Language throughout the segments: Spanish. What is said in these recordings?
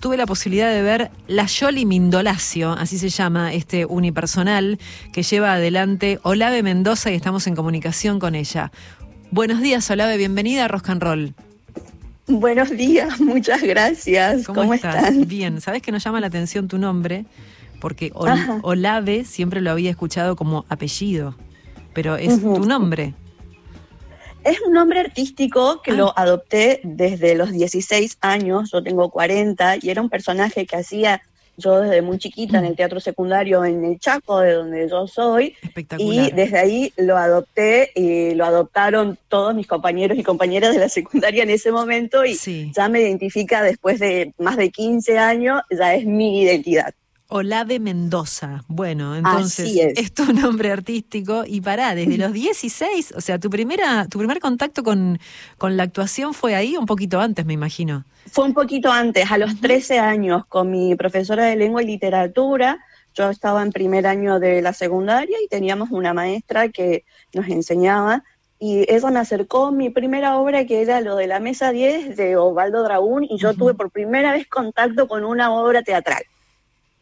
Tuve la posibilidad de ver La Yoli Mindolacio, así se llama este unipersonal que lleva adelante Olave Mendoza y estamos en comunicación con ella. Buenos días, Olave, bienvenida a Rock and Roll. Buenos días, muchas gracias. ¿Cómo, estás? Bien, sabes que nos llama la atención tu nombre, porque Olave siempre lo había escuchado como apellido, pero es tu nombre. Es un nombre artístico que lo ah. adopté desde los 16 años, yo tengo 40, y era un personaje que hacía yo desde muy chiquita en el teatro secundario en el Chaco, de donde yo soy. Y desde ahí lo adopté y lo adoptaron todos mis compañeros y compañeras de la secundaria en ese momento y ya me identifica después de más de 15 años, ya es mi identidad. Olave Mendoza. Bueno, entonces es. tu nombre artístico y pará, desde los 16, o sea, tu primera tu primer contacto con, con la actuación fue ahí un poquito antes, me imagino. Fue un poquito antes, a los 13 años, con mi profesora de lengua y literatura. Yo estaba en primer año de la secundaria y teníamos una maestra que nos enseñaba y ella me acercó mi primera obra que era lo de la mesa 10 de Osvaldo Dragún y yo tuve por primera vez contacto con una obra teatral.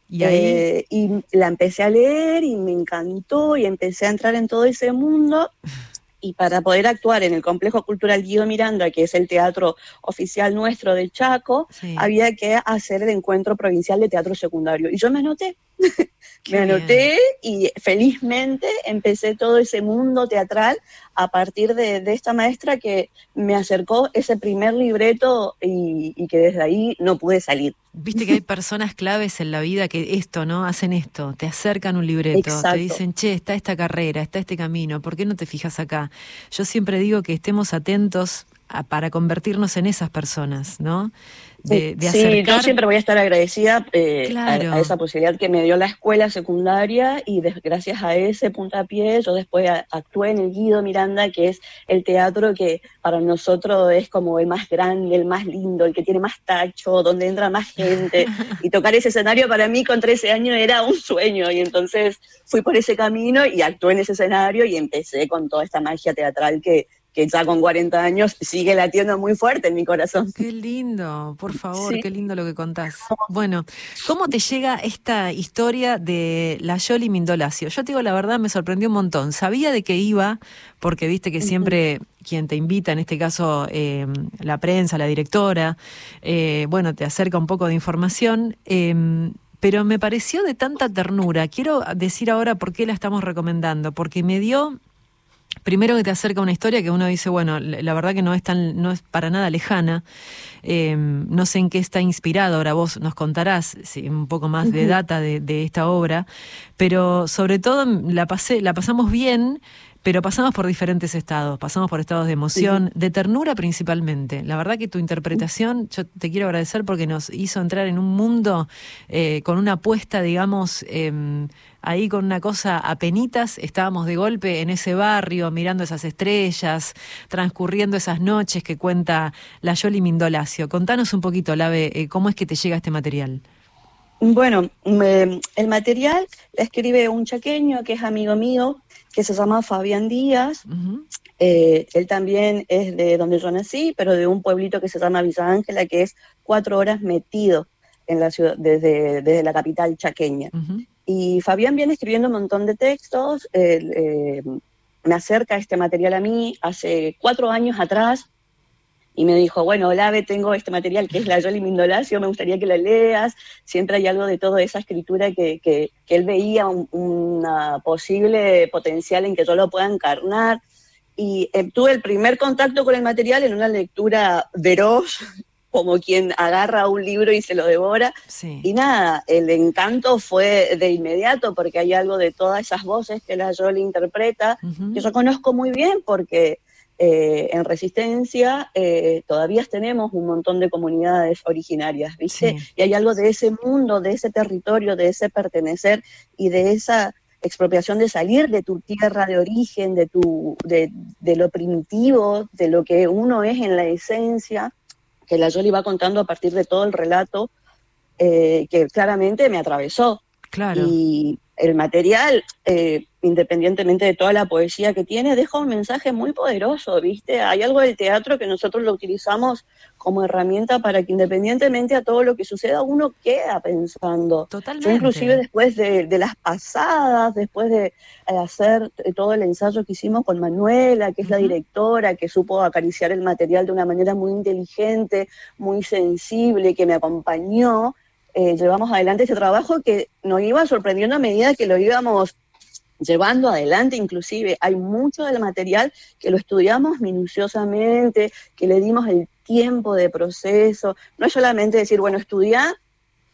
Y, eh, y la empecé a leer y me encantó y empecé a entrar en todo ese mundo. Y para poder actuar en el Complejo Cultural Guido Miranda, que es el teatro oficial nuestro del Chaco, había que hacer el encuentro provincial de teatro secundario. Y yo me anoté. me anoté y felizmente empecé todo ese mundo teatral a partir de, esta maestra que me acercó ese primer libreto y, que desde ahí no pude salir. Viste que hay personas claves en la vida que esto, ¿no? Hacen esto, te acercan un libreto, te dicen, che, está esta carrera, está este camino, ¿por qué no te fijas acá? Yo siempre digo que estemos atentos para convertirnos en esas personas, ¿no? De, sí, yo siempre voy a estar agradecida eh, a, esa posibilidad que me dio la escuela secundaria y gracias a ese puntapié yo después actué en el Guido Miranda, que es el teatro que para nosotros es como el más grande, el más lindo, el que tiene más tacho, donde entra más gente. y tocar ese escenario para mí con 13 años era un sueño. Y entonces fui por ese camino y actué en ese escenario y empecé con toda esta magia teatral que, que ya con 40 años sigue latiendo muy fuerte en mi corazón. Qué lindo, por favor, qué lindo lo que contás. Bueno, ¿cómo te llega esta historia de la Yoli Mindolacio? Yo te digo la verdad, me sorprendió un montón. Sabía de qué iba, porque viste que siempre quien te invita, en este caso em, la prensa, la directora, eh, bueno, te acerca un poco de información. Em, pero me pareció de tanta ternura. Quiero decir ahora por qué la estamos recomendando, porque me dio primero que te acerca una historia que uno dice, bueno, la verdad que no es tan, no es para nada lejana. Em, no sé en qué está inspirado, ahora vos nos contarás un poco más de data de, de, esta obra, pero sobre todo la pasé, la pasamos bien pero pasamos por diferentes estados, pasamos por estados de emoción, de ternura principalmente. La verdad que tu interpretación, yo te quiero agradecer porque nos hizo entrar en un mundo eh, con una apuesta, digamos, em, ahí con una cosa a penitas, estábamos de golpe en ese barrio, mirando esas estrellas, transcurriendo esas noches que cuenta la Yoli Mindolacio. Contanos un poquito, Lave, eh, cómo es que te llega este material. Bueno, el material la escribe un chaqueño que es amigo mío, que se llama Fabián Díaz. Eh, él también es de donde yo nací, pero de un pueblito que se llama Villa Ángela, que es cuatro horas metido en la ciudad, desde, desde la capital chaqueña. Y Fabián viene escribiendo un montón de textos, eh, me acerca este material a mí hace cuatro años atrás, y me dijo, bueno, Olave, tengo este material que es la Yoli Mindolacio, me gustaría que la leas. Siempre hay algo de toda esa escritura que, que, él veía un una posible potencial en que yo lo pueda encarnar. Y eh, tuve el primer contacto con el material en una lectura veroz, como quien agarra un libro y se lo devora. Y nada, el encanto fue de inmediato porque hay algo de todas esas voces que la Yoli interpreta, que yo conozco muy bien porque eh, en Resistencia eh, todavía tenemos un montón de comunidades originarias, ¿viste? Y hay algo de ese mundo, de ese territorio, de ese pertenecer y de esa expropiación de salir de tu tierra de origen, de, tu, de, lo primitivo, de lo que uno es en la esencia, que la Yoli va contando a partir de todo el relato, eh, que claramente me atravesó. Claro. Y, el material, eh, independientemente de toda la poesía que tiene, deja un mensaje muy poderoso, ¿viste? Hay algo del teatro que nosotros lo utilizamos como herramienta para que independientemente a todo lo que suceda, uno queda pensando. Totalmente. Yo inclusive después de, las pasadas, después de hacer todo el ensayo que hicimos con Manuela, que es la directora, que supo acariciar el material de una manera muy inteligente, muy sensible, que me acompañó, eh, llevamos adelante ese trabajo que nos iba sorprendiendo a medida que lo íbamos llevando adelante, inclusive hay mucho del material que lo estudiamos minuciosamente, que le dimos el tiempo de proceso, no es solamente decir, bueno, estudiar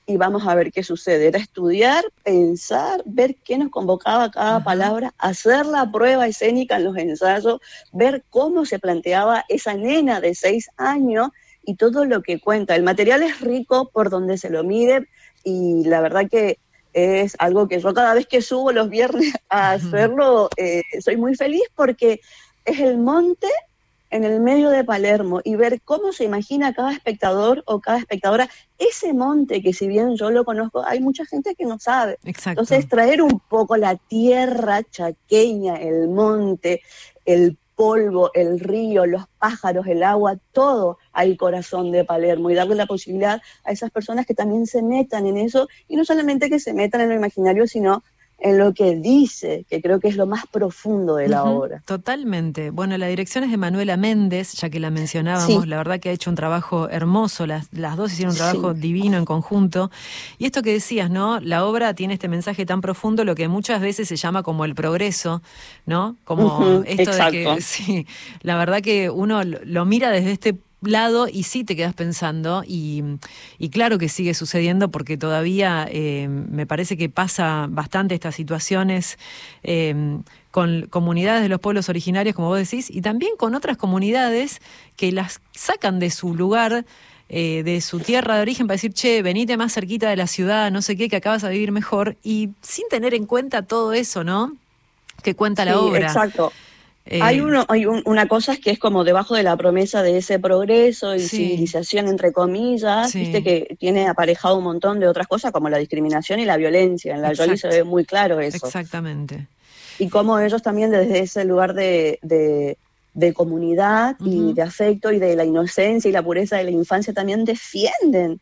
y vamos a ver qué sucede, era estudiar, pensar, ver qué nos convocaba cada palabra, hacer la prueba escénica en los ensayos, ver cómo se planteaba esa nena de seis años y todo lo que cuenta. El material es rico por donde se lo mide y la verdad que es algo que yo cada vez que subo los viernes a hacerlo, eh, soy muy feliz porque es el monte en el medio de Palermo y ver cómo se imagina cada espectador o cada espectadora ese monte que si bien yo lo conozco, hay mucha gente que no sabe. Entonces traer un poco la tierra chaqueña, el monte, el polvo, el río, los pájaros, el agua, todo al corazón de Palermo y darle la posibilidad a esas personas que también se metan en eso y no solamente que se metan en lo imaginario, sino en lo que dice, que creo que es lo más profundo de la obra. Totalmente. Bueno, la dirección es de Manuela Méndez, ya que la mencionábamos, la verdad que ha hecho un trabajo hermoso, las, las dos hicieron un trabajo divino en conjunto. Y esto que decías, ¿no? La obra tiene este mensaje tan profundo, lo que muchas veces se llama como el progreso, ¿no? Como esto de que, sí, la verdad que uno lo mira desde este lado y sí te quedas pensando y, claro que sigue sucediendo porque todavía eh, me parece que pasa bastante estas situaciones eh, con comunidades de los pueblos originarios, como vos decís, y también con otras comunidades que las sacan de su lugar. Eh, de su tierra de origen para decir, che, venite más cerquita de la ciudad, no sé qué, que acabas de vivir mejor, y sin tener en cuenta todo eso, ¿no? Que cuenta la obra. Exacto hay eh, uno, hay una cosa que es como debajo de la promesa de ese progreso y civilización entre comillas, viste que tiene aparejado un montón de otras cosas como la discriminación y la violencia. En la Yoli se ve muy claro eso. Exactamente. Y cómo ellos también desde ese lugar de, de, comunidad y de afecto y de la inocencia y la pureza de la infancia también defienden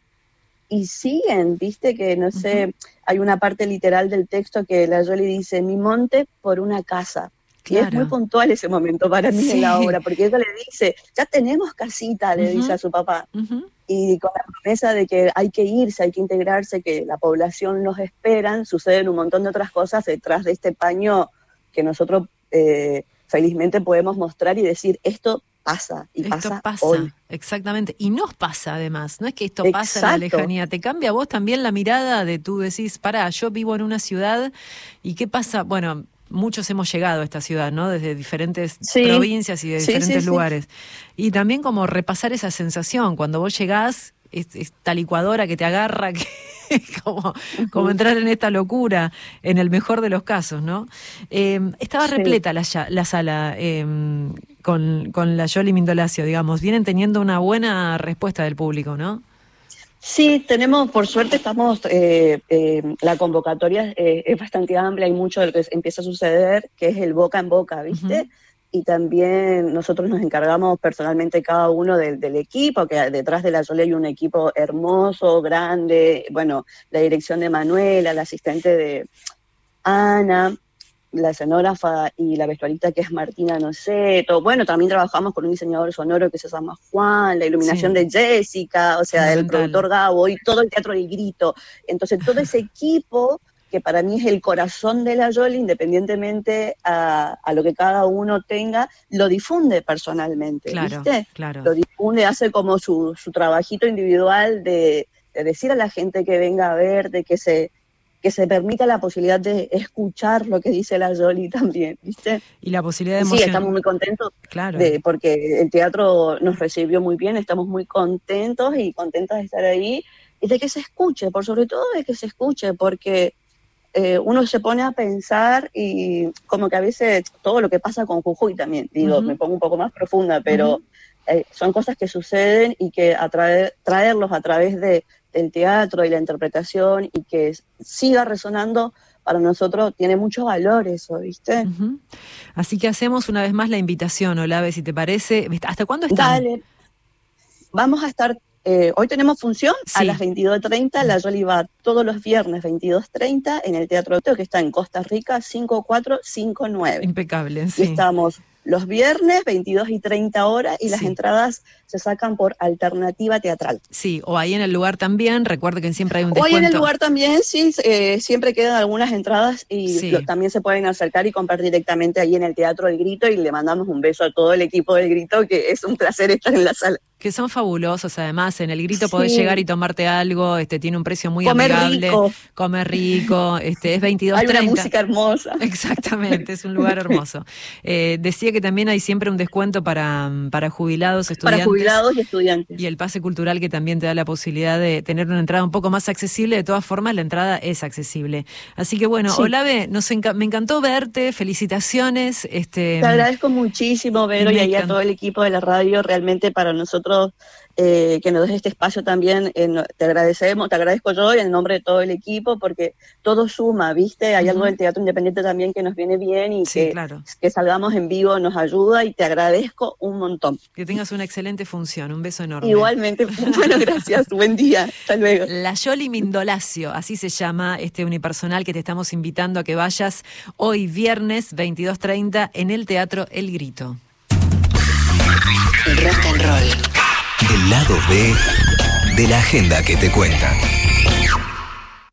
y siguen, viste que no sé, hay una parte literal del texto que la Yoli dice, mi monte por una casa y es muy puntual ese momento para mí en la obra, porque ella le dice, ya tenemos casita, le dice a su papá. Y con la promesa de que hay que irse, hay que integrarse, que la población nos esperan, suceden un montón de otras cosas detrás de este paño que nosotros eh, felizmente podemos mostrar y decir, esto pasa y esto pasa, hoy. Exactamente, y nos pasa además, no es que esto pasa en la lejanía, te cambia a vos también la mirada de tú decís, para, yo vivo en una ciudad y qué pasa, bueno, muchos hemos llegado a esta ciudad, ¿no? Desde diferentes provincias y de diferentes lugares. Y también como repasar esa sensación, cuando vos llegás, esta licuadora que te agarra, que como, como entrar en esta locura, en el mejor de los casos, ¿no? Em, estaba repleta la, la sala em, con, con la Yoli Mindolacio, digamos. Vienen teniendo una buena respuesta del público, ¿no? Sí, tenemos, por suerte estamos, eh, eh, la convocatoria eh, es bastante amplia, hay mucho de lo que empieza a suceder, que es el boca en boca, ¿viste? Y también nosotros nos encargamos personalmente cada uno del equipo, que detrás de la Sole hay un equipo hermoso, grande, bueno, la dirección de Manuela, la asistente de Ana, la escenógrafa y la vestuarista que es Martina Noceto. Bueno, también trabajamos con un diseñador sonoro que se llama Juan, la iluminación de Jessica, o sea, el productor Gabo y todo el teatro del grito. Entonces, todo ese equipo que para mí es el corazón de la Yoli, independientemente a, lo que cada uno tenga, lo difunde personalmente, claro, ¿viste? Claro. Lo difunde, hace como su, su trabajito individual de, de decir a la gente que venga a ver, de que se que se permita la posibilidad de escuchar lo que dice la Jolie también, ¿viste? Y la posibilidad de emocionar. Sí, estamos muy contentos claro. de, porque el teatro nos recibió muy bien, estamos muy contentos y contentas de estar ahí y de que se escuche, por sobre todo de que se escuche, porque eh, uno se pone a pensar y como que a veces todo lo que pasa con Jujuy también, digo, me pongo un poco más profunda, pero eh, son cosas que suceden y que a traerlos a través de, del teatro y la interpretación y que siga resonando para nosotros tiene mucho valor eso, ¿viste? Así que hacemos una vez más la invitación, Olave, si te parece. ¿Hasta cuándo están? Dale. Vamos a estar eh, hoy tenemos función a las 22.30, la Jolly va todos los viernes 22.30 en el Teatro que está en Costa Rica 5459. Impecable, sí. estamos los viernes, 22 y 30 horas, y las entradas se sacan por alternativa teatral. Sí, o ahí en el lugar también, recuerde que siempre hay un descuento. O ahí en el lugar también, sí, eh, siempre quedan algunas entradas y también se pueden acercar y comprar directamente ahí en el Teatro del Grito y le mandamos un beso a todo el equipo del Grito, que es un placer estar en la sala que son fabulosos además en el grito podés llegar y tomarte algo este tiene un precio muy amigable. rico. comer rico este es 22 hay una música hermosa. Exactamente es un lugar hermoso. Eh, decía que también hay siempre un descuento para, para jubilados estudiantes para jubilados y estudiantes. y el pase cultural que también te da la posibilidad de tener una entrada un poco más accesible. De todas formas la entrada es accesible. Así que bueno Olave nos me encantó verte felicitaciones este te agradezco muchísimo Vero y, y a todo el equipo de la radio realmente para nosotros eh, que nos des este espacio también. Eh, te agradecemos, te agradezco yo y en nombre de todo el equipo, porque todo suma, ¿viste? Hay algo del teatro independiente también que nos viene bien y que, que salgamos en vivo nos ayuda y te agradezco un montón. Que tengas una excelente función, un beso enorme. Igualmente, bueno, gracias, buen día, hasta luego. La Yoli Mindolacio, así se llama este unipersonal que te estamos invitando a que vayas hoy viernes 22.30 en el Teatro El Grito. Rock and roll. El lado B de la agenda que te cuentan.